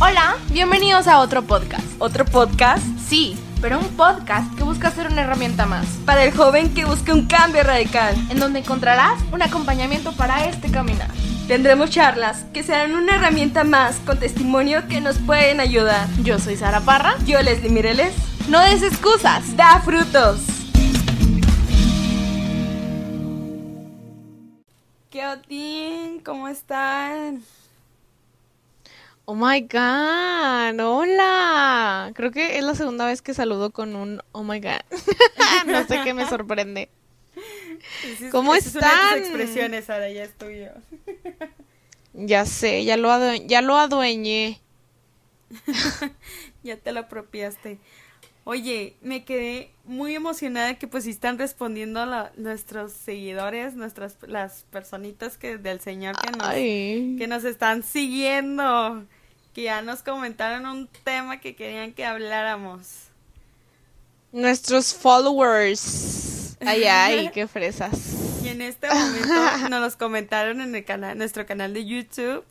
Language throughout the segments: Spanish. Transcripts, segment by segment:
Hola, bienvenidos a otro podcast. ¿Otro podcast? Sí, pero un podcast que busca ser una herramienta más, Para el joven que busca un cambio radical. en donde encontrarás un acompañamiento para este caminar. Tendremos charlas que serán una herramienta más con testimonio que nos pueden ayudar. Yo soy Sara Parra. Yo, Leslie Mireles, No des excusas. da frutos. ¿Qué Odín? ¿Cómo están? Oh my god, hola. Creo que es la segunda vez que saludo con un oh my god. no sé qué me sorprende. ¿Cómo Esa Es una de tus están? expresiones, Sara, ya es tuyo. Ya sé, ya lo, ya lo adueñé. Ya te lo apropiaste. Oye, me quedé muy emocionada que pues están respondiendo la- nuestros seguidores, nuestras las personitas que del Señor que nos, Ay. que nos están siguiendo, que ya nos comentaron un tema que querían que habláramos. Nuestros followers. Ay, ay, qué fresas. Y en este momento nos los comentaron en el canal, nuestro canal de YouTube.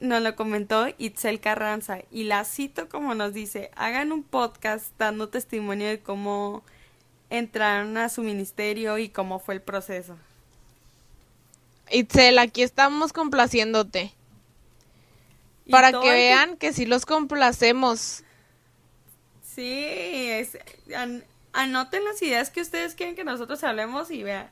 Nos lo comentó Itzel Carranza y la cito como nos dice, hagan un podcast dando testimonio de cómo entraron a su ministerio y cómo fue el proceso. Itzel, aquí estamos complaciéndote. Para que vean que sí los complacemos. Sí, es, an- anoten las ideas que ustedes quieren que nosotros hablemos y vean,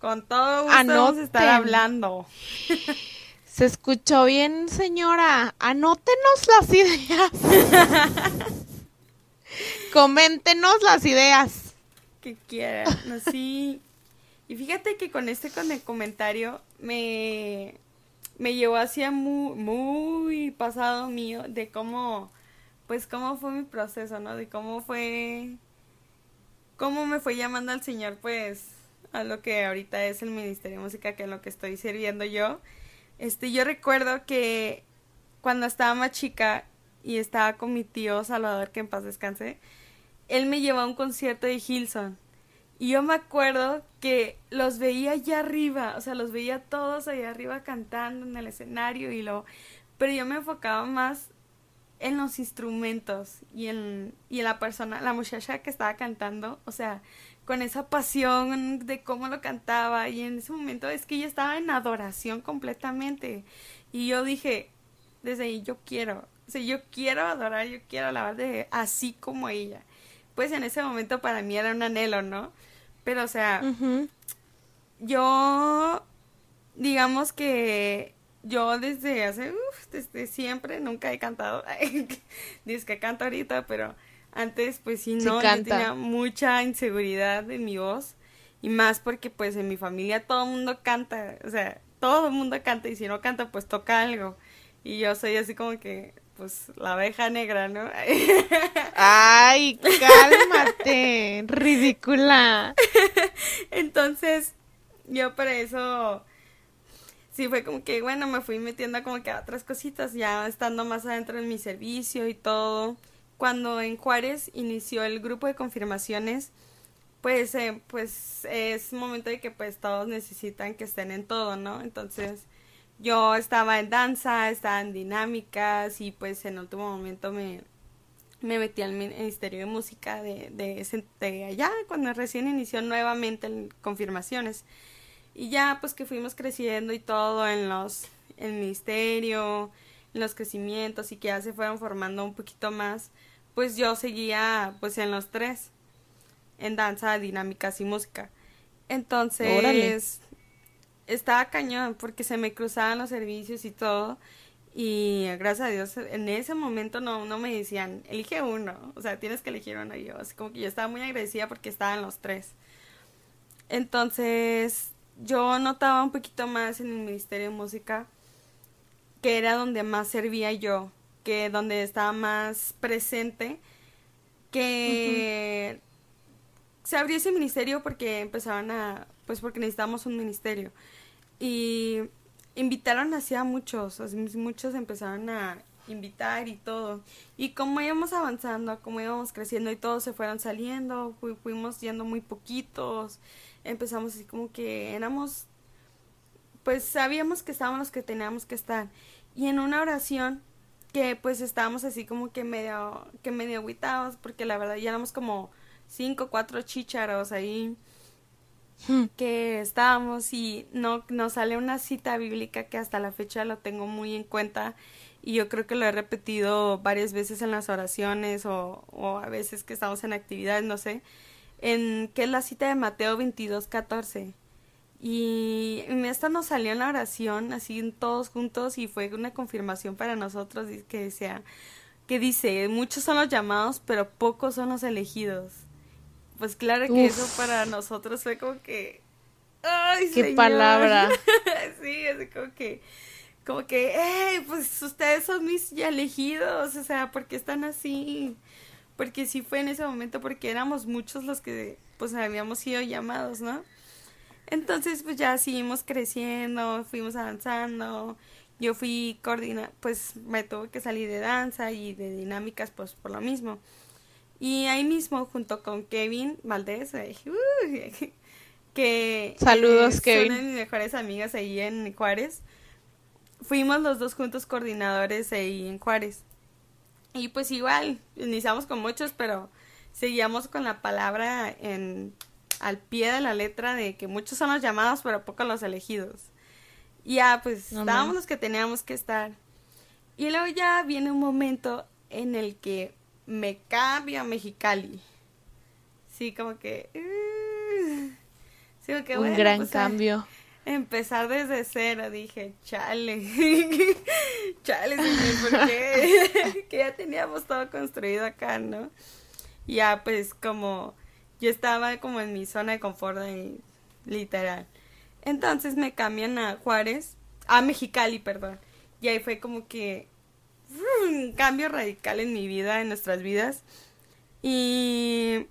con todo gusto vamos a estar Anoten. hablando. Se escuchó bien, señora. Anótenos las ideas. Coméntenos las ideas. que quieran, así. Y fíjate que con este con el comentario me, me llevó hacia muy, muy pasado mío de cómo, pues cómo fue mi proceso, ¿no? De cómo fue, cómo me fue llamando al Señor, pues, a lo que ahorita es el Ministerio de Música, que es lo que estoy sirviendo yo. Este, yo recuerdo que cuando estaba más chica y estaba con mi tío Salvador, que en paz descanse, él me llevó a un concierto de Hilson. Y yo me acuerdo que los veía allá arriba, o sea, los veía todos allá arriba cantando en el escenario y lo... Pero yo me enfocaba más en los instrumentos y en, y en la persona, la muchacha que estaba cantando, o sea, con esa pasión de cómo lo cantaba y en ese momento es que ella estaba en adoración completamente y yo dije, desde ahí yo quiero, o sea, yo quiero adorar, yo quiero alabar de así como ella. Pues en ese momento para mí era un anhelo, ¿no? Pero o sea, yo, digamos que yo desde hace, uf, desde siempre nunca he cantado. Dice que canto ahorita, pero antes pues sí Sí no, yo tenía mucha inseguridad en mi voz. Y más porque pues en mi familia todo el mundo canta, o sea, todo el mundo canta y si no canta pues toca algo. Y yo soy así como que pues la abeja negra, ¿no? Ay, cálmate, ridícula. Entonces, yo para eso sí fue como que, bueno, me fui metiendo como que a otras cositas, ya estando más adentro en mi servicio y todo. Cuando en Juárez inició el grupo de confirmaciones, pues, eh, pues es momento de que pues todos necesitan que estén en todo, ¿no? Entonces, yo estaba en danza, estaba en dinámicas y pues en último momento me, me metí al Ministerio de Música de, allá, cuando recién inició nuevamente el Confirmaciones. Y ya pues que fuimos creciendo y todo en los, en ministerio, en los crecimientos y que ya se fueron formando un poquito más, pues yo seguía pues en los tres, en danza, dinámicas y música. Entonces. Estaba cañón porque se me cruzaban los servicios y todo. Y gracias a Dios, en ese momento no, no me decían, elige uno, o sea, tienes que elegir uno. Y yo, así como que yo estaba muy agradecida porque estaban los tres. Entonces, yo notaba un poquito más en el Ministerio de Música, que era donde más servía yo, que donde estaba más presente, que se abrió ese ministerio porque empezaron a, pues porque necesitamos un ministerio. Y invitaron así a muchos, muchos empezaron a invitar y todo. Y como íbamos avanzando, como íbamos creciendo y todos se fueron saliendo, fu- fuimos yendo muy poquitos, empezamos así como que éramos, pues sabíamos que estábamos los que teníamos que estar. Y en una oración que pues estábamos así como que medio, que medio aguitados, porque la verdad ya éramos como cinco, cuatro chícharos ahí. Que estábamos y no nos sale una cita bíblica que hasta la fecha lo tengo muy en cuenta y yo creo que lo he repetido varias veces en las oraciones o, o a veces que estamos en actividades, no sé, en que es la cita de Mateo 22, 14 y esta nos salió en la oración, así todos juntos, y fue una confirmación para nosotros que decía, que dice, muchos son los llamados, pero pocos son los elegidos. Pues claro que eso para nosotros fue como que... ¡Ay, ¡Qué palabra! sí, así como que... Como que, ¡hey! Pues ustedes son mis elegidos, o sea, ¿por qué están así? Porque sí fue en ese momento, porque éramos muchos los que, pues, habíamos sido llamados, ¿no? Entonces, pues ya seguimos creciendo, fuimos avanzando. Yo fui coordina, pues me tuve que salir de danza y de dinámicas, pues por lo mismo. Y ahí mismo, junto con Kevin Valdés, que Saludos, Kevin. son de mis mejores amigas ahí en Juárez, fuimos los dos juntos coordinadores ahí en Juárez. Y pues igual, iniciamos con muchos, pero seguíamos con la palabra en al pie de la letra de que muchos son los llamados, pero pocos los elegidos. Y ya, pues estábamos los que teníamos que estar. Y luego ya viene un momento en el que me cambio a Mexicali. Sí, como que... Uh, sí, que un gran pues, cambio. Empezar desde cero, dije, chale, chale, ¿por qué? que ya teníamos todo construido acá, ¿no? Ya, pues, como yo estaba como en mi zona de confort, literal. Entonces me cambian a Juárez, a Mexicali, perdón. Y ahí fue como que un cambio radical en mi vida, en nuestras vidas. Y,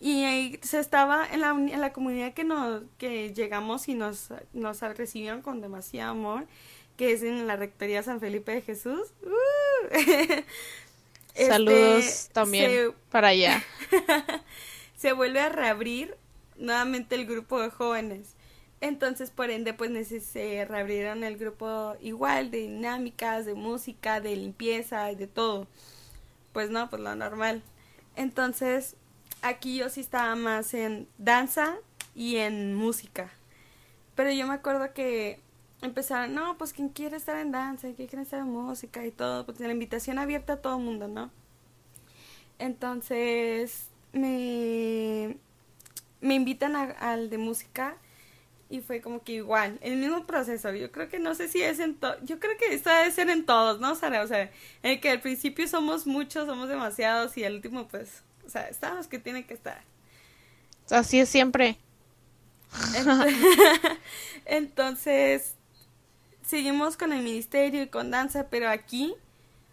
y ahí se estaba en la, en la comunidad que, nos, que llegamos y nos, nos recibieron con demasiado amor, que es en la Rectoría San Felipe de Jesús. Saludos este, también para allá. se vuelve a reabrir nuevamente el grupo de jóvenes. Entonces, por ende, pues se reabrieron el grupo igual de dinámicas, de música, de limpieza, de todo. Pues no, pues lo normal. Entonces, aquí yo sí estaba más en danza y en música. Pero yo me acuerdo que empezaron, no, pues quien quiere estar en danza, quien quiere estar en música y todo, pues la invitación abierta a todo el mundo, ¿no? Entonces, me, me invitan al de música y fue como que igual, el mismo proceso. Yo creo que no sé si es en todo, yo creo que esto debe ser en todos, ¿no, Sara? O sea, en el que al principio somos muchos, somos demasiados y al último pues, o sea, estamos que tiene que estar. Así es siempre. Entonces, seguimos con el ministerio y con danza, pero aquí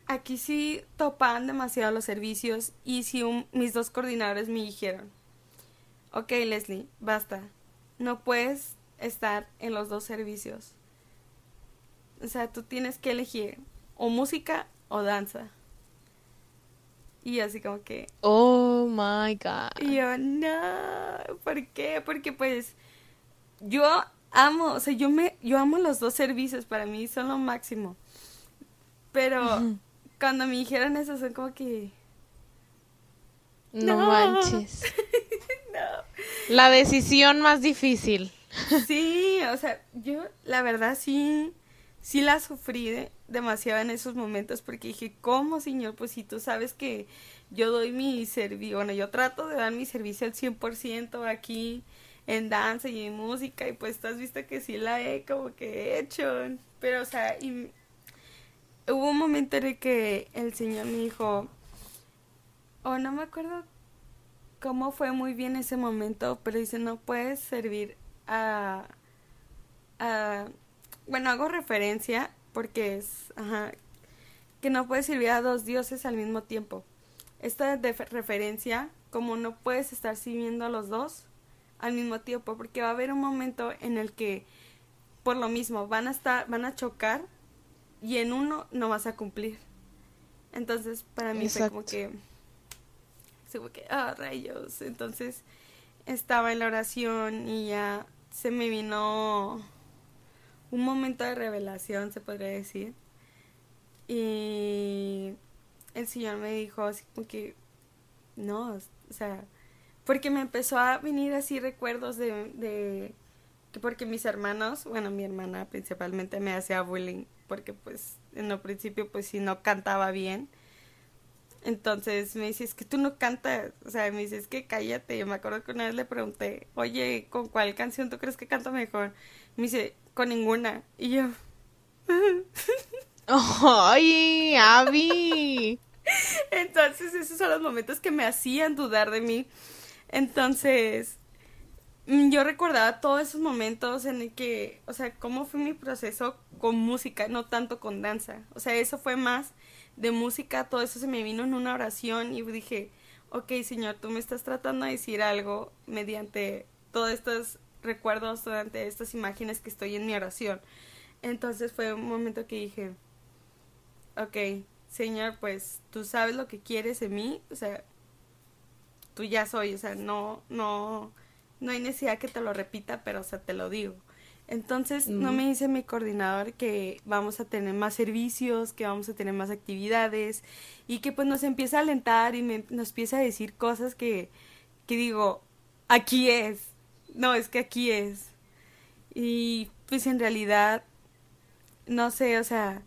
aquí sí topaban demasiado los servicios y si mis dos coordinadores me dijeron, ok Leslie, basta, no puedes estar en los dos servicios. O sea, tú tienes que elegir o música o danza. Y así como que... Oh, my God. Y yo, no, ¿por qué? Porque pues yo amo, o sea, yo me, yo amo los dos servicios, para mí son lo máximo. Pero cuando me dijeron eso, son como que... No, manches. no. La decisión más difícil. Sí, o sea, yo la verdad sí, sí la sufrí demasiado en esos momentos porque dije, ¿cómo, señor? Pues si tú sabes que yo doy mi servicio, bueno, yo trato de dar mi servicio al 100% aquí en danza y en música y pues tú has visto que sí la he como que hecho, pero o sea, y hubo un momento en el que el Señor me dijo, o oh, no me acuerdo cómo fue muy bien ese momento, pero dice, no puedes servir a... a bueno, hago referencia porque es, ajá, que no puedes servir a dos dioses al mismo tiempo. Esta de referencia, como no puedes estar sirviendo a los dos al mismo tiempo, porque va a haber un momento en el que, por lo mismo, van a estar, van a chocar y en uno no vas a cumplir. Entonces, para mí fue como que, fue que, ah, rayos. Entonces, estaba en la oración y ya se me vino un momento de revelación, se podría decir. Y el Señor me dijo así como que, no, o sea, porque me empezó a venir así recuerdos de, de que porque mis hermanos, bueno, mi hermana principalmente me hacía bullying, porque pues en el principio pues si no cantaba bien. Entonces me dice, es que tú no cantas, o sea, me dice, es que cállate. Yo me acuerdo que una vez le pregunté, oye, ¿con cuál canción tú crees que canto mejor? Me dice, con ninguna. Y yo... ¡Ay, Abby! Entonces esos son los momentos que me hacían dudar de mí. Entonces, mm, yo recordaba todos esos momentos en el que, o sea, cómo fue mi proceso con música, no tanto con danza. O sea, eso fue más de música, todo eso se me vino en una oración y dije, ok, Señor, tú me estás tratando de decir algo mediante todos estos recuerdos, durante estas imágenes que estoy en mi oración. Entonces fue un momento que dije, ok, Señor, pues tú sabes lo que quieres de mí, o sea, tú ya soy, o sea, no, no, no hay necesidad que te lo repita, pero o sea, te lo digo. Entonces, no me dice mi coordinador que vamos a tener más servicios, que vamos a tener más actividades y que pues nos empieza a alentar y me, nos empieza a decir cosas que, que digo, aquí es, no, es que aquí es. Y pues en realidad, no sé, o sea,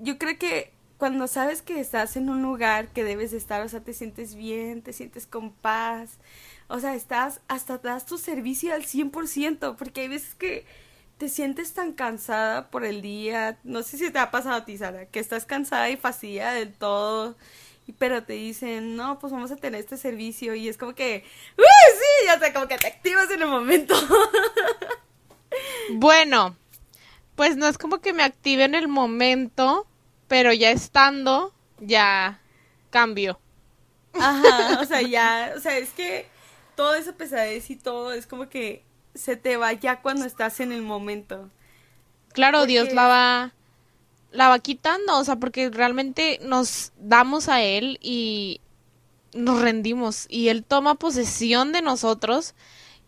yo creo que cuando sabes que estás en un lugar que debes estar, o sea, te sientes bien, te sientes con paz, o sea, estás, hasta das tu servicio al 100%, porque hay veces que te sientes tan cansada por el día, no sé si te ha pasado a ti, Sara, que estás cansada y fastidiada del todo, pero te dicen, no, pues vamos a tener este servicio, y es como que, ¡Uy, sí! Ya sé, como que te activas en el momento. bueno, pues no es como que me active en el momento, pero ya estando, ya cambio. Ajá, o sea, ya, o sea, es que toda esa pesadez y todo es como que se te va ya cuando estás en el momento. Claro, Dios la va la va quitando, o sea, porque realmente nos damos a él y nos rendimos y él toma posesión de nosotros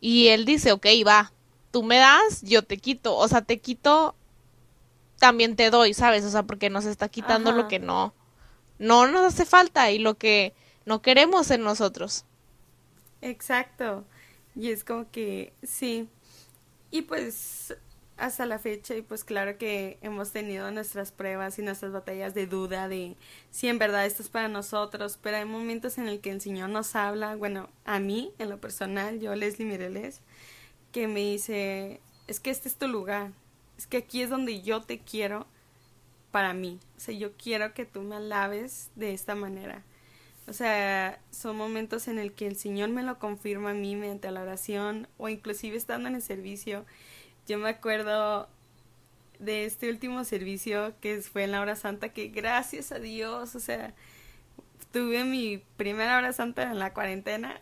y él dice, ok, va, tú me das, yo te quito, o sea, te quito también te doy, ¿sabes? O sea, porque nos está quitando lo que no, no nos hace falta y lo que no queremos en nosotros. Exacto. Y es como que sí. Y pues hasta la fecha, y pues claro que hemos tenido nuestras pruebas y nuestras batallas de duda de si en verdad esto es para nosotros, pero hay momentos en el que el Señor nos habla, bueno, a mí en lo personal, yo Leslie Mireles, que me dice, es que este es tu lugar, es que aquí es donde yo te quiero para mí. O sea, yo quiero que tú me alabes de esta manera. O sea, son momentos en el que el Señor me lo confirma a mí mediante la oración o inclusive estando en el servicio. Yo me acuerdo de este último servicio que fue en la hora santa que gracias a Dios, o sea, tuve mi primera hora santa en la cuarentena.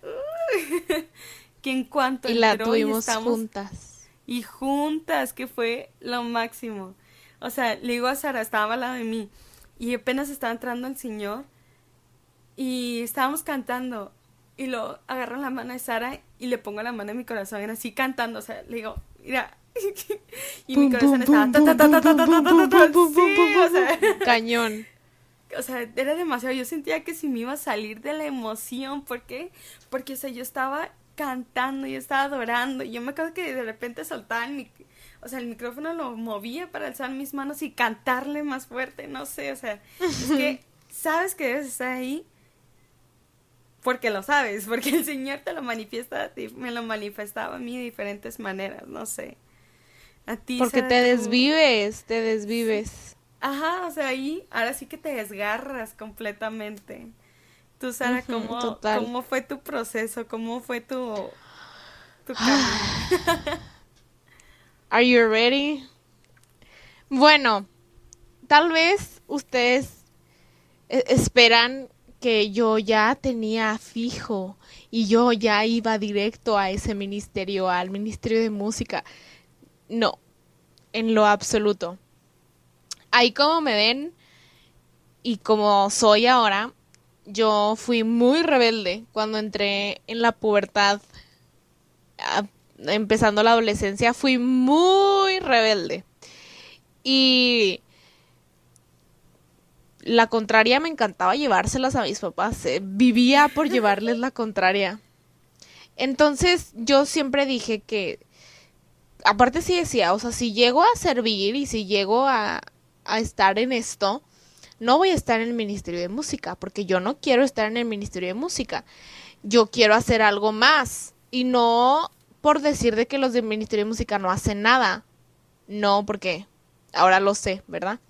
que en cuanto y la tuvimos juntas y juntas, que fue lo máximo. O sea, le digo a Sara, estaba al lado de mí y apenas estaba entrando el Señor y estábamos cantando y lo agarro la mano de Sara y le pongo la mano en mi corazón, así cantando, o sea, le digo, mira, y mi corazón estaba cañón. O sea, era demasiado, yo sentía que si me iba a salir de la emoción, ¿por qué? Porque, o sea, yo estaba cantando, yo estaba adorando. Y yo me acuerdo que de repente soltaba el, o sea, el micrófono lo movía para alzar mis manos y cantarle más fuerte, no sé, o sea, es que sabes que debes estar ahí porque lo sabes, porque el Señor te lo manifiesta me lo manifestaba a mí de diferentes maneras, no sé. A ti. Porque te desvives, te desvives. Ajá, o sea, ahí ahora sí que te desgarras completamente. Tú, Sara, ¿cómo, fue tu proceso? ¿Cómo fue tu, tu Are you ready? Bueno, tal vez ustedes e-, esperan que yo ya tenía fijo y yo ya iba directo a ese ministerio, al ministerio de música. No, en lo absoluto. Ahí como me ven y como soy ahora, yo fui muy rebelde cuando entré en la pubertad, empezando la adolescencia, fui muy rebelde. Y la contraria me encantaba llevárselas a mis papás. eh, Vivía por llevarles la contraria. Entonces yo siempre dije que, aparte sí decía, o sea, si llego a servir y si llego a, a estar en esto, no voy a estar en el Ministerio de Música, porque yo no quiero estar en el Ministerio de Música. Yo quiero hacer algo más. Y no por decir de que los del Ministerio de Música no hacen nada. No, porque ahora lo sé, ¿verdad?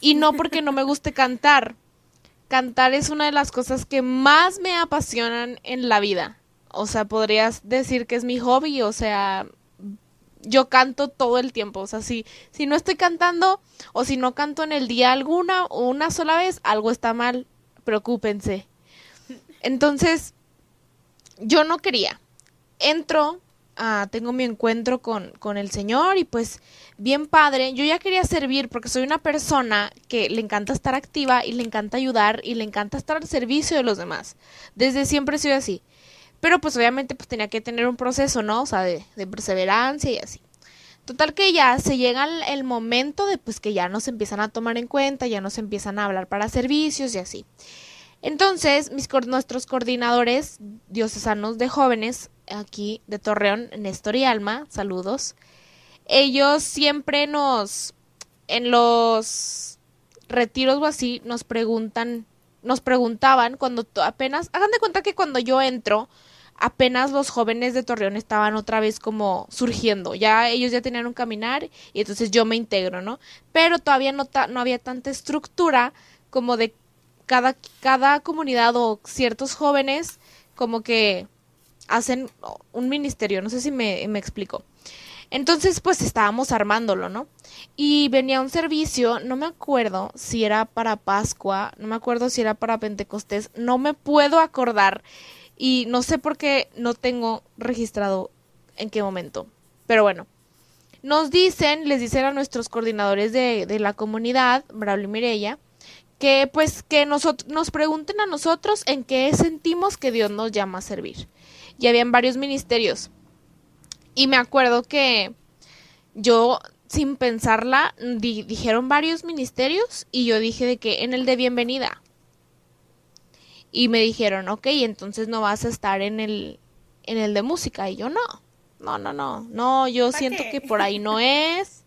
Y no porque no me guste cantar. Cantar es una de las cosas que más me apasionan en la vida. O sea, podrías decir que es mi hobby, o sea, yo canto todo el tiempo. O sea, si, si no estoy cantando o si no canto en el día alguna o una sola vez, algo está mal. Preocúpense. Entonces, yo no quería. Entro, ah, tengo mi encuentro con, con el Señor y pues bien padre. Yo ya quería servir porque soy una persona que le encanta estar activa y le encanta ayudar y le encanta estar al servicio de los demás. Desde siempre soy así. Pero pues obviamente pues tenía que tener un proceso, ¿no? O sea, de, de perseverancia y así. Total que ya se llega el, el momento de pues que ya nos empiezan a tomar en cuenta, ya nos empiezan a hablar para servicios y así. Entonces, mis, nuestros coordinadores diocesanos de jóvenes aquí de Torreón, Néstor y Alma, saludos. Ellos siempre nos, en los retiros o así, nos preguntan, nos preguntaban cuando apenas, hagan de cuenta que cuando yo entro, apenas los jóvenes de Torreón estaban otra vez como surgiendo. Ya ellos ya tenían un caminar y entonces yo me integro, ¿no? Pero todavía no, ta- no había tanta estructura como de cada, cada comunidad o ciertos jóvenes como que hacen un ministerio, no sé si me, me explico. Entonces, pues estábamos armándolo, ¿no? Y venía un servicio, no me acuerdo si era para Pascua, no me acuerdo si era para Pentecostés, no me puedo acordar y no sé por qué no tengo registrado en qué momento. Pero bueno, nos dicen, les dicen a nuestros coordinadores de, de la comunidad, Braulio y Mireya, que pues que nosotros nos pregunten a nosotros en qué sentimos que Dios nos llama a servir. Y habían varios ministerios. Y me acuerdo que yo sin pensarla di- dijeron varios ministerios y yo dije de que en el de bienvenida. Y me dijeron, ok, entonces no vas a estar en el, en el de música. Y yo no, no, no, no, no, yo ¿Pa siento qué? que por ahí no es.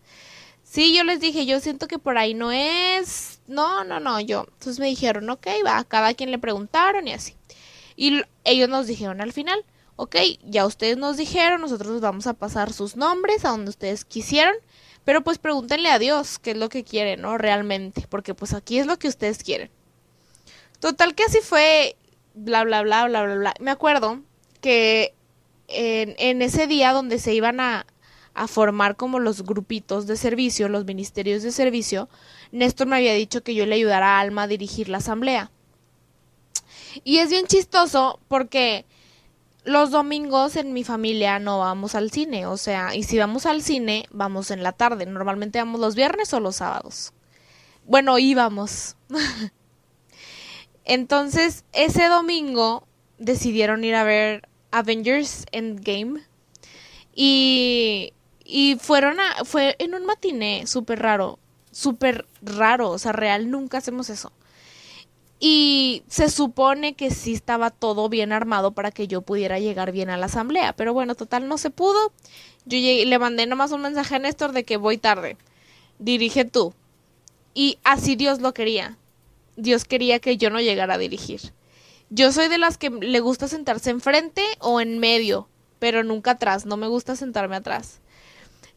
Sí, yo les dije, yo siento que por ahí no es. No, no, no, yo. Entonces me dijeron, ok, va, a cada quien le preguntaron y así. Y ellos nos dijeron al final, ok, ya ustedes nos dijeron, nosotros vamos a pasar sus nombres a donde ustedes quisieron, pero pues pregúntenle a Dios qué es lo que quieren, ¿no? Realmente, porque pues aquí es lo que ustedes quieren. Total que así fue, bla, bla, bla, bla, bla, bla. Me acuerdo que en, en ese día donde se iban a, a formar como los grupitos de servicio, los ministerios de servicio, Néstor me había dicho que yo le ayudara a Alma a dirigir la asamblea. Y es bien chistoso porque los domingos en mi familia no vamos al cine, o sea, y si vamos al cine, vamos en la tarde. Normalmente vamos los viernes o los sábados. Bueno, íbamos. Entonces, ese domingo decidieron ir a ver Avengers Endgame. Y, y fueron a, fue en un matiné súper raro, súper raro, o sea, real, nunca hacemos eso. Y se supone que sí estaba todo bien armado para que yo pudiera llegar bien a la asamblea, pero bueno, total no se pudo. Yo llegué- le mandé nomás un mensaje a Néstor de que voy tarde. Dirige tú. Y así Dios lo quería. Dios quería que yo no llegara a dirigir. Yo soy de las que le gusta sentarse enfrente o en medio, pero nunca atrás, no me gusta sentarme atrás.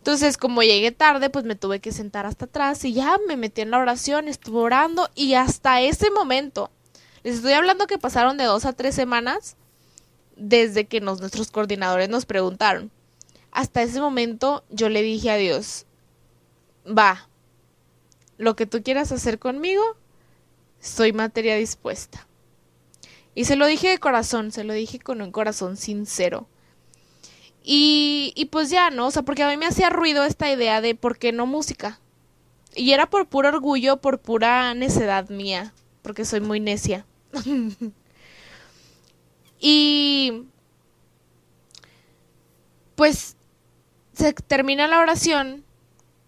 Entonces, como llegué tarde, pues me tuve que sentar hasta atrás y ya me metí en la oración, estuve orando y hasta ese momento, les estoy hablando que pasaron de dos a tres semanas desde que nos, nuestros coordinadores nos preguntaron. Hasta ese momento yo le dije a Dios, va, lo que tú quieras hacer conmigo, soy materia dispuesta. Y se lo dije de corazón, se lo dije con un corazón sincero. Y, pues ya, ¿no? O sea, porque a mí me hacía ruido esta idea de por qué no música. Y era por puro orgullo, por pura necedad mía, porque soy muy necia. y pues se termina la oración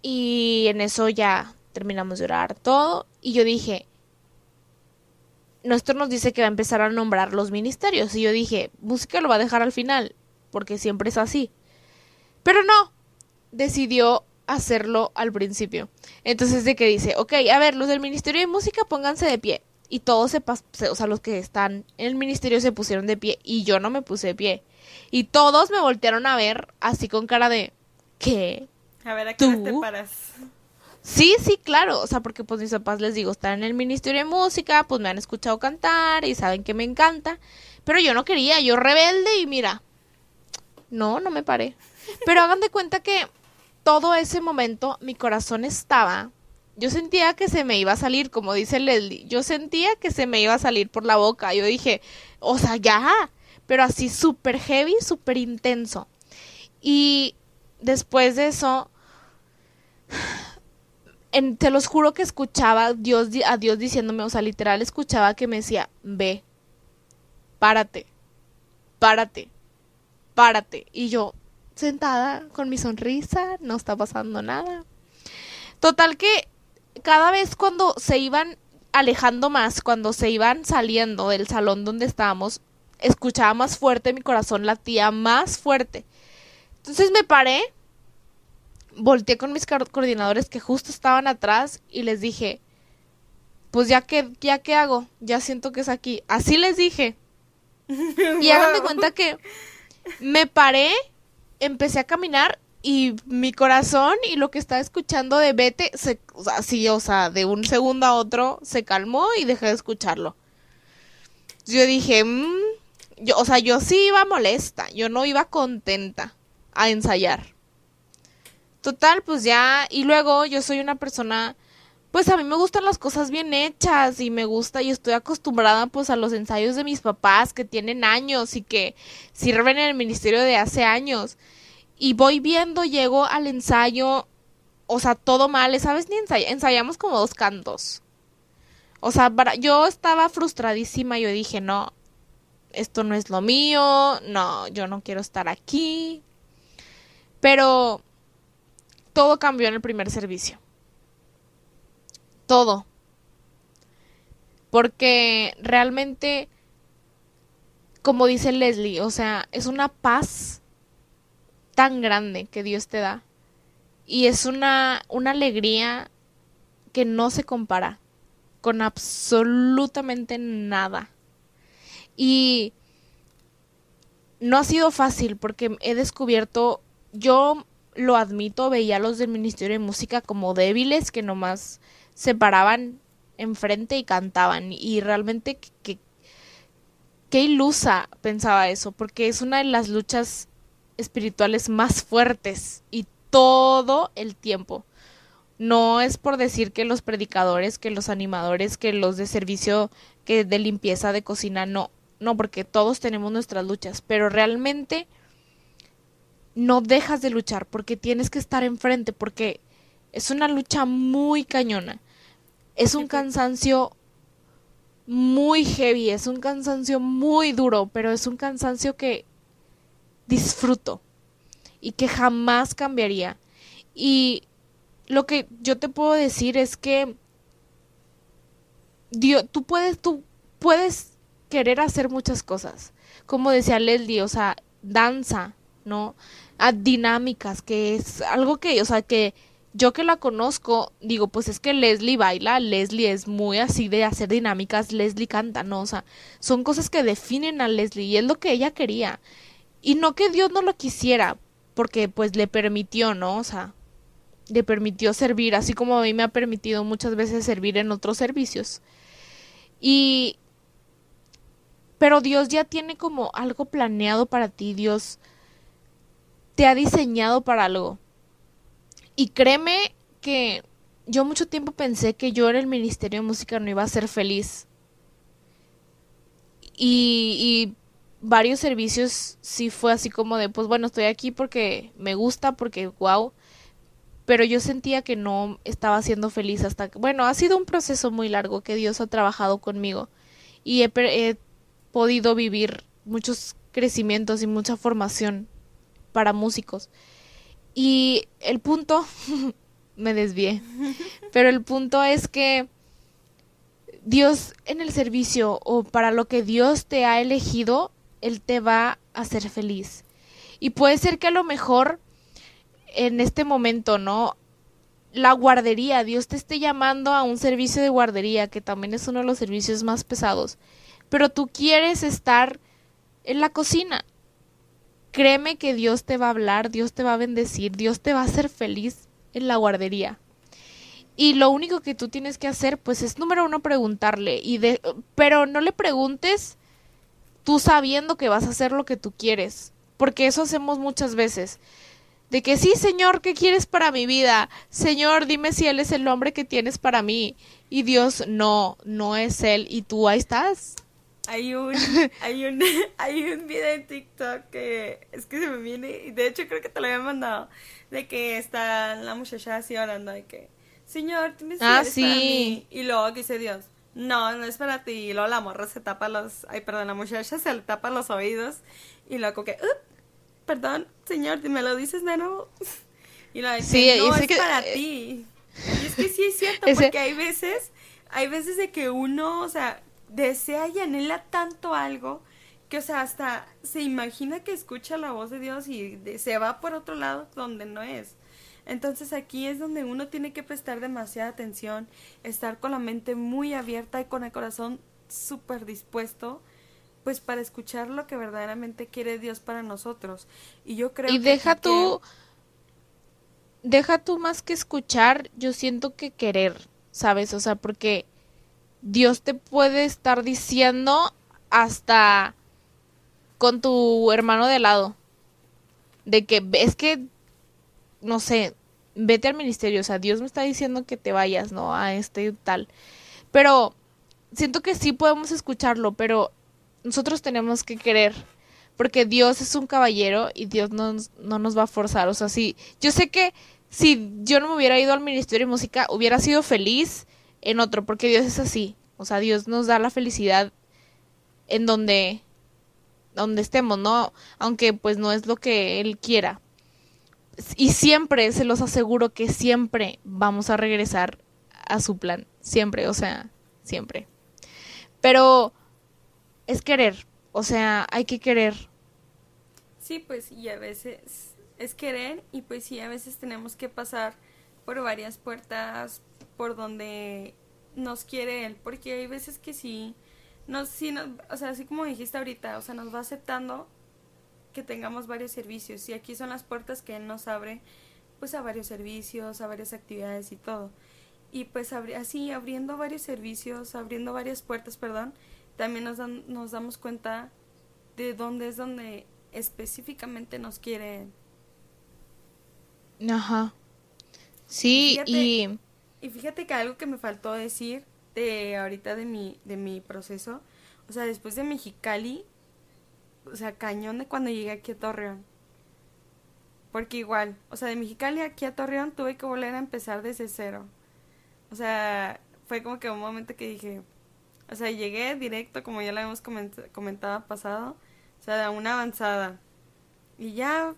y en eso ya terminamos de orar todo y yo dije, nuestro nos dice que va a empezar a nombrar los ministerios. Y yo dije, música lo va a dejar al final, porque siempre es así. Pero no, decidió hacerlo al principio. Entonces de que dice, ok, a ver, los del Ministerio de Música pónganse de pie. Y todos se, o sea, los que están en el ministerio se pusieron de pie y yo no me puse de pie. Y todos me voltearon a ver así con cara de, ¿qué? A ver, ¿a qué te paras? Sí, sí, claro, o sea, porque pues mis papás les digo, están en el Ministerio de Música, pues me han escuchado cantar y saben que me encanta, pero yo no quería, yo rebelde y mira, no, no me paré. Pero hagan de cuenta que todo ese momento mi corazón estaba, yo sentía que se me iba a salir, como dice Leslie, yo sentía que se me iba a salir por la boca, yo dije, o sea, ya, pero así súper heavy, súper intenso. Y después de eso te los juro que escuchaba Dios, a Dios diciéndome, o sea, literal escuchaba que me decía, ve, párate, párate, párate. Y yo, sentada con mi sonrisa, no está pasando nada. Total que cada vez cuando se iban alejando más, cuando se iban saliendo del salón donde estábamos, escuchaba más fuerte mi corazón, latía más fuerte. Entonces me paré volteé con mis coordinadores que justo estaban atrás y les dije, pues ya que, ya qué hago, ya siento que es aquí. Así les dije. Y hagan de cuenta que me paré, empecé a caminar y mi corazón y lo que estaba escuchando de Vete, se, o sea, de un segundo a otro se calmó y dejé de escucharlo. Yo dije, mm", yo, o sea, yo sí iba molesta, yo no iba contenta a ensayar. Total, pues ya, y luego yo soy una persona, pues a mí me gustan las cosas bien hechas y me gusta y estoy acostumbrada pues a los ensayos de mis papás que tienen años y que sirven en el ministerio de hace años. Y voy viendo, llego al ensayo, o sea, todo mal, ¿sabes? Ni ensayamos como dos cantos. O sea, yo estaba frustradísima, yo dije, no, esto no es lo mío, no, yo no quiero estar aquí. Pero todo cambió en el primer servicio. Todo. Porque realmente, como dice Leslie, o sea, es una paz tan grande que Dios te da. Y es una, una alegría que no se compara con absolutamente nada. Y no ha sido fácil porque he descubierto, yo lo admito, veía a los del Ministerio de Música como débiles que nomás se paraban enfrente y cantaban. Y realmente que, qué ilusa pensaba eso, porque es una de las luchas espirituales más fuertes y todo el tiempo. No es por decir que los predicadores, que los animadores, que los de servicio, que de limpieza, de cocina, no, no, porque todos tenemos nuestras luchas, pero realmente no dejas de luchar porque tienes que estar enfrente porque es una lucha muy cañona. Es un cansancio muy heavy, es un cansancio muy duro, pero es un cansancio que disfruto y que jamás cambiaría. Y lo que yo te puedo decir es que Dios, tú puedes, tú puedes querer hacer muchas cosas. Como decía Leslie, o sea, danza, ¿no? a dinámicas, que es algo que, o sea, que yo que la conozco, digo, pues es que Leslie baila, Leslie es muy así de hacer dinámicas, Leslie canta, ¿no? O sea, son cosas que definen a Leslie y es lo que ella quería. Y no que Dios no lo quisiera, porque pues le permitió, ¿no? O sea, le permitió servir, así como a mí me ha permitido muchas veces servir en otros servicios. Y... Pero Dios ya tiene como algo planeado para ti, Dios te ha diseñado para algo. Y créeme que yo mucho tiempo pensé que yo en el Ministerio de Música no iba a ser feliz. Y, y, varios servicios sí fue así como de, pues bueno, estoy aquí porque me gusta, porque wow. Pero yo sentía que no estaba siendo feliz hasta que, bueno, ha sido un proceso muy largo que Dios ha trabajado conmigo. Y he, he podido vivir muchos crecimientos y mucha formación para músicos. Y el punto, me desvié, pero el punto es que Dios en el servicio o para lo que Dios te ha elegido, Él te va a hacer feliz. Y puede ser que a lo mejor en este momento, ¿no? La guardería, Dios te esté llamando a un servicio de guardería, que también es uno de los servicios más pesados. Pero tú quieres estar en la cocina. Créeme que Dios te va a hablar, Dios te va a bendecir, Dios te va a hacer feliz en la guardería. Y lo único que tú tienes que hacer, pues es número uno preguntarle. Y de, pero no le preguntes tú sabiendo que vas a hacer lo que tú quieres. Porque eso hacemos muchas veces. De que sí, Señor, ¿qué quieres para mi vida? Señor, dime si Él es el hombre que tienes para mí. Y Dios, no, no es Él. Y tú ahí estás. Hay un, hay un, hay un video en TikTok que es que se me viene, y de hecho creo que te lo había mandado, de que está la muchacha así orando de que, Señor, tienes Ah, para sí. mí. Y luego dice Dios, no, no es para ti. Y luego la morra se tapa los, ay, perdón, la muchacha se le tapa los oídos y luego que, "Up, perdón, Señor, ¿me lo dices de nuevo? Y luego dice, Sí, no, es que- para eh, ti. Y es que sí es cierto, Ese- porque hay veces, hay veces de que uno, o sea, desea y anhela tanto algo que, o sea, hasta se imagina que escucha la voz de Dios y de- se va por otro lado donde no es. Entonces aquí es donde uno tiene que prestar demasiada atención, estar con la mente muy abierta y con el corazón súper dispuesto, pues para escuchar lo que verdaderamente quiere Dios para nosotros. Y yo creo Y que deja que- tú, deja tú más que escuchar, yo siento que querer, ¿sabes? O sea, porque Dios te puede estar diciendo hasta con tu hermano de lado, de que es que, no sé, vete al ministerio, o sea, Dios me está diciendo que te vayas, ¿no? A este tal. Pero siento que sí podemos escucharlo, pero nosotros tenemos que querer. Porque Dios es un caballero y Dios no, no nos va a forzar. O sea, sí, yo sé que si yo no me hubiera ido al Ministerio de Música, hubiera sido feliz en otro, porque Dios es así. O sea, Dios nos da la felicidad en donde, donde estemos, ¿no? Aunque pues no es lo que Él quiera. Y siempre, se los aseguro que siempre vamos a regresar a su plan. Siempre, o sea, siempre. Pero es querer. O sea, hay que querer. Sí, pues y a veces es querer y pues sí, a veces tenemos que pasar por varias puertas por donde nos quiere él, porque hay veces que sí, nos, sí nos- o sea, así como dijiste ahorita, o sea, nos va aceptando que tengamos varios servicios y aquí son las puertas que él nos abre pues a varios servicios, a varias actividades y todo. Y pues abri- así abriendo varios servicios, abriendo varias puertas, perdón, también nos, dan- nos damos cuenta de dónde es donde específicamente nos quiere. Ajá. Sí, Fíjate- y Y fíjate que algo que me faltó decir de ahorita de mi, de mi proceso, o sea, después de Mexicali, o sea, cañón de cuando llegué aquí a Torreón. Porque igual, o sea, de Mexicali aquí a Torreón tuve que volver a empezar desde cero. O sea, fue como que un momento que dije, o sea, llegué directo, como ya lo habíamos coment- comentado pasado, o sea, una avanzada. Y ya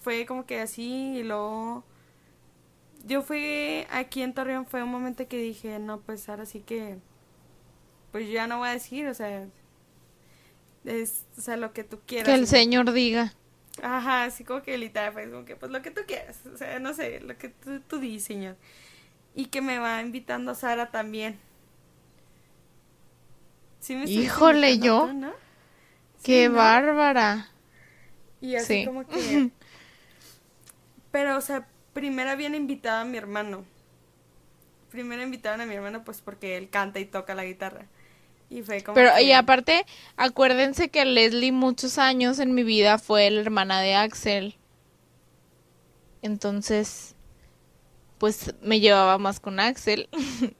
fue como que así, y luego yo fui aquí en Torreón fue un momento que dije, no, pues ahora sí que, pues ya no voy a decir, o sea, es, o sea, lo que tú quieras. que el Señor diga. Ajá, así como que literal fue como que, pues lo que tú quieras, o sea, no sé, lo que tú, tú di, señor. Y que me va invitando Sara también. ¿Sí me Híjole, ¿yo? no? ¡Qué Sí, ¿no? bárbara! Y así Sí. como que... Pero, o sea, primero habían invitado a mi hermano. Primero invitaron a mi hermano, pues porque él canta y toca la guitarra. Y fue como Pero, que- y aparte, acuérdense que Leslie muchos años en mi vida fue la hermana de Axel. Entonces, pues me llevaba más con Axel.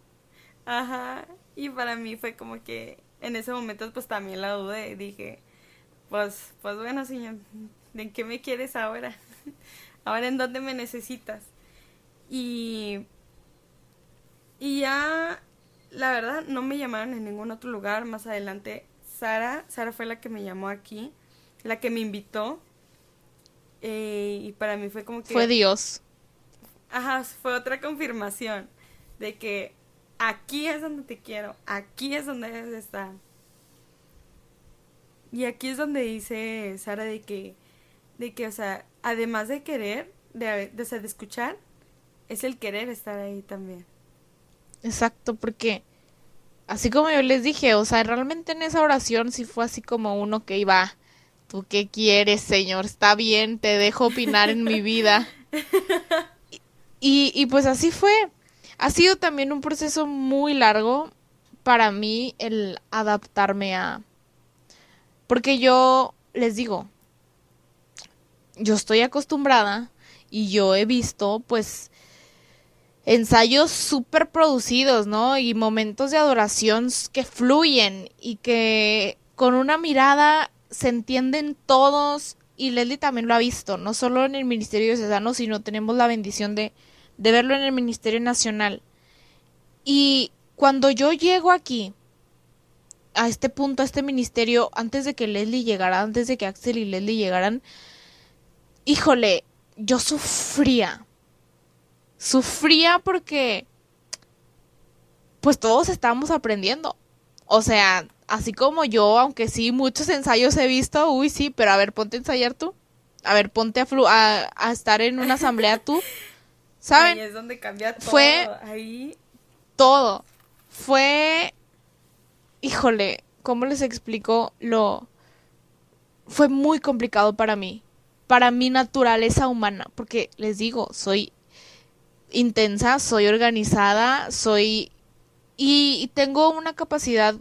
Ajá. Y para mí fue como que en ese momento pues también la dudé. Dije, pues, pues bueno, señor, ¿de qué me quieres ahora? Ahora en dónde me necesitas. Y, y ya, la verdad, no me llamaron en ningún otro lugar. Más adelante, Sara, Sara fue la que me llamó aquí, la que me invitó. Eh, y para mí fue como que... Fue Dios. Ajá, fue otra confirmación de que aquí es donde te quiero, aquí es donde debes estar. Y aquí es donde dice Sara de que, de que, o sea, además de querer, de, de, de escuchar, es el querer estar ahí también. Exacto, porque así como yo les dije, o sea, realmente en esa oración sí fue así como uno que iba, ¿tú qué quieres, Señor? Está bien, te dejo opinar en mi vida. Y, y pues así fue. Ha sido también un proceso muy largo para mí el adaptarme a... Porque yo les digo, yo estoy acostumbrada y yo he visto pues ensayos súper producidos, ¿no? Y momentos de adoración que fluyen y que con una mirada se entienden todos. Y Leslie también lo ha visto, no solo en el Ministerio de Cesano, sino tenemos la bendición de, de verlo en el Ministerio Nacional. Y cuando yo llego aquí, a este punto, a este ministerio, antes de que Leslie llegara, antes de que Axel y Leslie llegaran, híjole, yo sufría sufría porque pues todos estábamos aprendiendo. O sea, así como yo, aunque sí, muchos ensayos he visto, uy, sí, pero a ver, ponte a ensayar tú. A ver, ponte a, a, estar en una asamblea tú. ¿Saben? Ahí es donde cambia todo. Fue ahí. todo. Fue, híjole, ¿cómo les explico? Lo... Fue muy complicado para mí, para mi naturaleza humana, porque les digo, soy intensa, soy organizada, soy... Y, tengo una capacidad,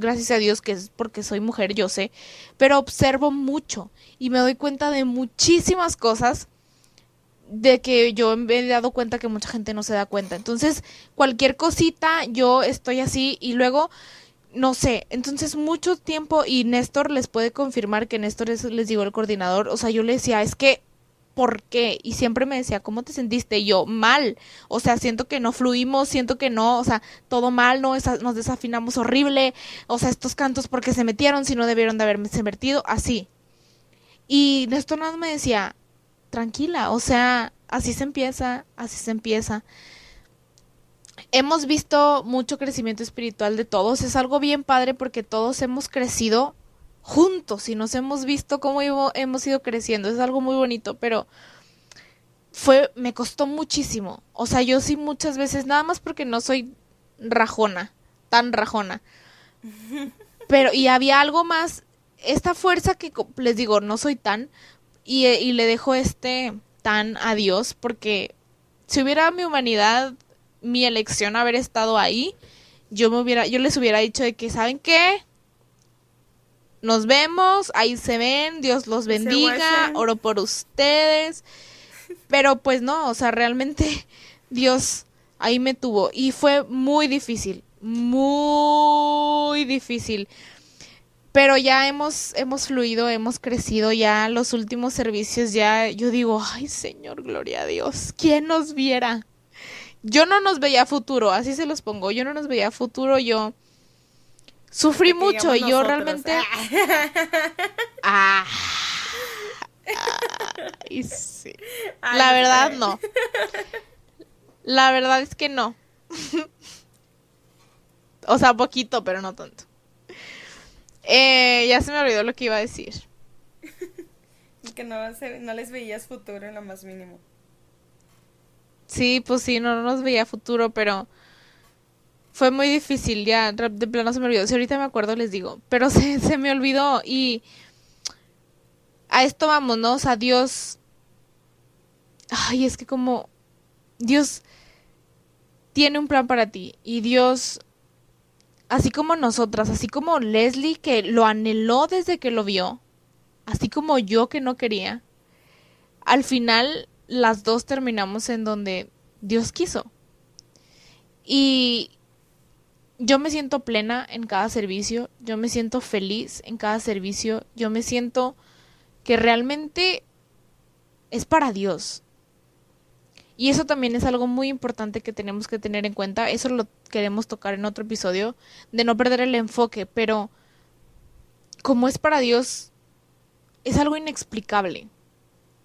gracias a Dios, que es porque soy mujer, yo sé, pero observo mucho y me doy cuenta de muchísimas cosas de que yo me he dado cuenta que mucha gente no se da cuenta. Entonces, cualquier cosita, yo estoy así y luego, no sé, entonces mucho tiempo y Néstor les puede confirmar que Néstor es, les digo, el coordinador, o sea, yo le decía, es que por qué. Y siempre me decía, ¿cómo te sentiste? Y yo, mal. O sea, siento que no fluimos, siento que no, o sea, todo mal, no nos desafinamos horrible. O sea, estos cantos porque se metieron si no debieron de haberse metido, así. Y Néstor nada me decía, tranquila, o sea, así se empieza, así se empieza. Hemos visto mucho crecimiento espiritual de todos, es algo bien padre porque todos hemos crecido juntos y nos hemos visto cómo hemos ido creciendo. Es algo muy bonito, pero fue, me costó muchísimo. O sea, yo sí muchas veces, nada más porque no soy rajona, tan rajona. Pero, y había algo más, esta fuerza que les digo, no soy tan, y, y le dejo este tan a Dios, porque si hubiera mi humanidad, mi elección haber estado ahí, yo me hubiera, yo les hubiera dicho de que, ¿saben qué? Nos vemos, ahí se ven, Dios los bendiga, oro por ustedes. Pero pues no, o sea, realmente Dios ahí me tuvo y fue muy difícil, muy difícil. Pero ya hemos hemos fluido, hemos crecido ya los últimos servicios ya yo digo, ay, Señor, gloria a Dios. ¿Quién nos viera? Yo no nos veía futuro, así se los pongo. Yo no nos veía futuro, yo Sufrí mucho y yo realmente... ah, sí. La verdad no. La verdad es que no. o sea, poquito, pero no tanto. Eh, ya se me olvidó lo que iba a decir. que no, no les veías futuro en lo más mínimo. Sí, pues sí, no, no nos veía futuro, pero fue muy difícil, ya de plano se me olvidó. Si ahorita me acuerdo les digo, pero se, se me olvidó y a esto vamos, ¿no? O sea, Dios... Ay, es que como Dios tiene un plan para ti y Dios, así como nosotras, así como Leslie que lo anheló desde que lo vio, así como yo que no quería, al final las dos terminamos en donde Dios quiso. Y, yo me siento plena en cada servicio, yo me siento feliz en cada servicio, yo me siento que realmente es para Dios. Y eso también es algo muy importante que tenemos que tener en cuenta. Eso lo queremos tocar en otro episodio, de no perder el enfoque, pero como es para Dios, es algo inexplicable.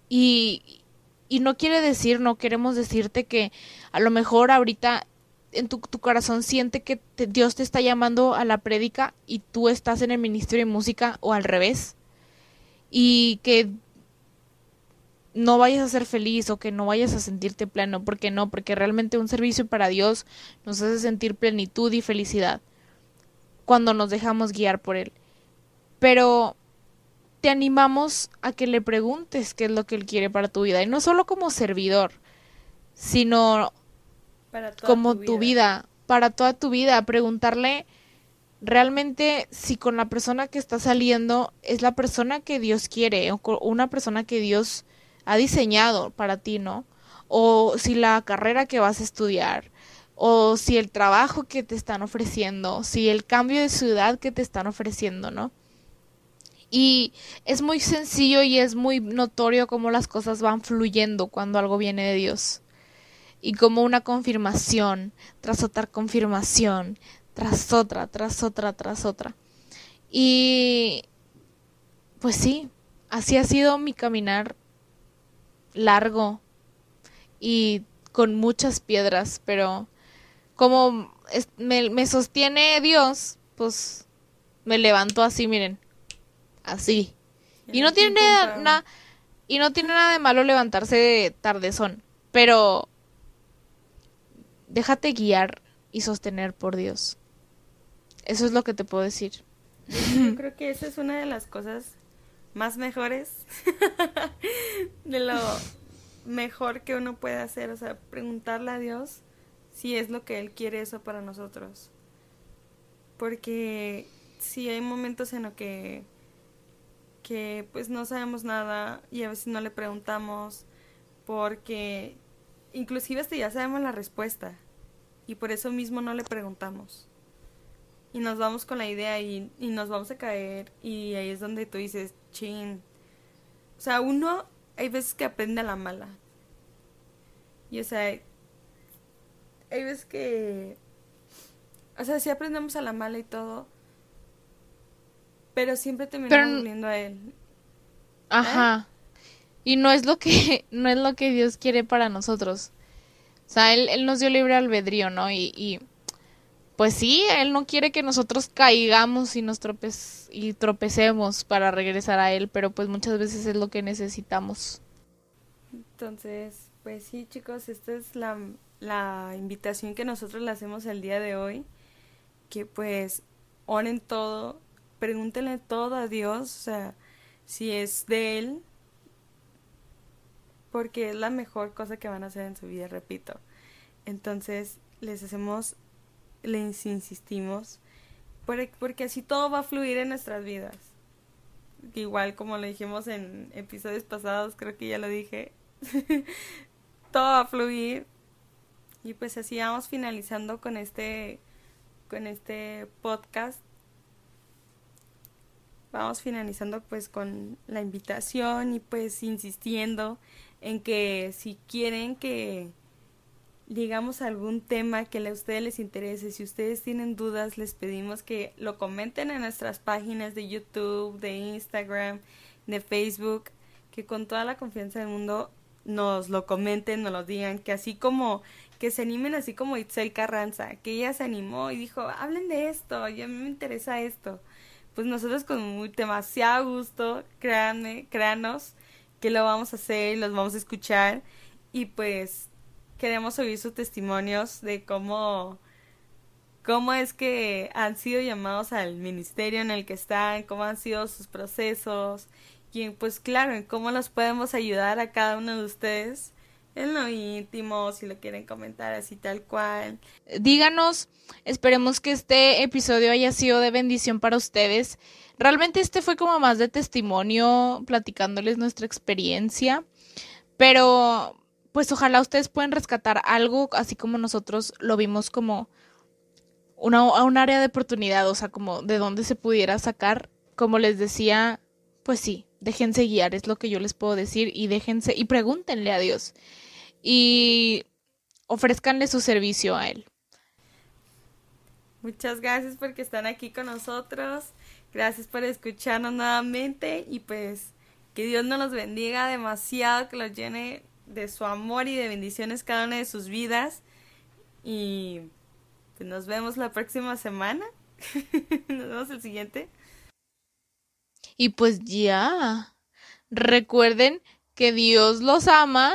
Y, y no quiere decir, no queremos decirte que a lo mejor ahorita en tu, corazón siente que Dios te está llamando a la prédica y tú estás en el ministerio de música o al revés. Y que no vayas a ser feliz o que no vayas a sentirte pleno, porque no, porque realmente un servicio para Dios nos hace sentir plenitud y felicidad cuando nos dejamos guiar por Él. Pero te animamos a que le preguntes qué es lo que Él quiere para tu vida, y no solo como servidor, sino como tu vida. para toda tu vida, preguntarle realmente si con la persona que está saliendo es la persona que Dios quiere o una persona que Dios ha diseñado para ti, ¿no? O si la carrera que vas a estudiar, o si el trabajo que te están ofreciendo, si el cambio de ciudad que te están ofreciendo, ¿no? Y es muy sencillo y es muy notorio cómo las cosas van fluyendo cuando algo viene de Dios. Y como una confirmación, tras otra confirmación, tras otra, tras otra, tras otra. Y pues sí, así ha sido mi caminar largo y con muchas piedras, pero como me, sostiene Dios, pues me levanto así, miren, así. Y no tiene nada, y no tiene nada de malo levantarse tardezón, pero déjate guiar y sostener por Dios. Eso es lo que te puedo decir. Yo creo que esa es una de las cosas más mejores de lo mejor que uno puede hacer, o sea, preguntarle a Dios si es lo que Él quiere eso para nosotros. Porque si hay momentos en los que, que pues no sabemos nada y a veces no le preguntamos porque inclusive hasta ya sabemos la respuesta y por eso mismo no le preguntamos y nos vamos con la idea y, nos vamos a caer y ahí es donde tú dices, chin. O sea, uno hay veces que aprende a la mala. Y o sea, hay veces que... O sea, sí aprendemos a la mala y todo. Pero siempre terminamos volviendo a él. Ajá. Y no es lo que, no es lo que Dios quiere para nosotros. O sea, Él, él nos dio libre albedrío, ¿no? Y, y pues sí, Él no quiere que nosotros caigamos y nos tropez y tropecemos para regresar a Él, pero pues muchas veces es lo que necesitamos. Entonces, pues sí, chicos, esta es la, la invitación que nosotros le hacemos el día de hoy, que pues oren todo, pregúntenle todo a Dios, o sea, si es de Él, porque es la mejor cosa que van a hacer en su vida, repito. Entonces, les hacemos les insistimos, porque así todo va a fluir en nuestras vidas. Igual como lo dijimos en episodios pasados, creo que ya lo dije, todo va a fluir. Y pues así vamos finalizando con este, con este podcast. Vamos finalizando pues con la invitación y pues insistiendo en que si quieren que digamos algún tema que a ustedes les interese. Si ustedes tienen dudas, les pedimos que lo comenten en nuestras páginas de YouTube, de Instagram, de Facebook, que con toda la confianza del mundo nos lo comenten, nos lo digan, que así como que se animen así como Itzel Carranza, que ella se animó y dijo, hablen de esto, y a mí me interesa esto. Pues nosotros con muy, demasiado gusto, créanme, créanos, que lo vamos a hacer, los vamos a escuchar. Y pues queremos oír sus testimonios de cómo, cómo es que han sido llamados al ministerio en el que están, cómo han sido sus procesos y pues claro, en cómo los podemos ayudar a cada uno de ustedes en lo íntimo, si lo quieren comentar así tal cual. Díganos, esperemos que este episodio haya sido de bendición para ustedes. Realmente este fue como más de testimonio, platicándoles nuestra experiencia, pero pues ojalá ustedes puedan rescatar algo así como nosotros lo vimos como una, un área de oportunidad, o sea, como de dónde se pudiera sacar. Como les decía, pues sí, déjense guiar, es lo que yo les puedo decir, y déjense, y pregúntenle a Dios. Y ofrezcanle su servicio a Él. Muchas gracias porque están aquí con nosotros. Gracias por escucharnos nuevamente y pues que Dios nos los bendiga demasiado, que los llene de su amor y de bendiciones cada una de sus vidas. Y Pues nos vemos la próxima semana. nos vemos el siguiente. Y pues ya. Recuerden que Dios los ama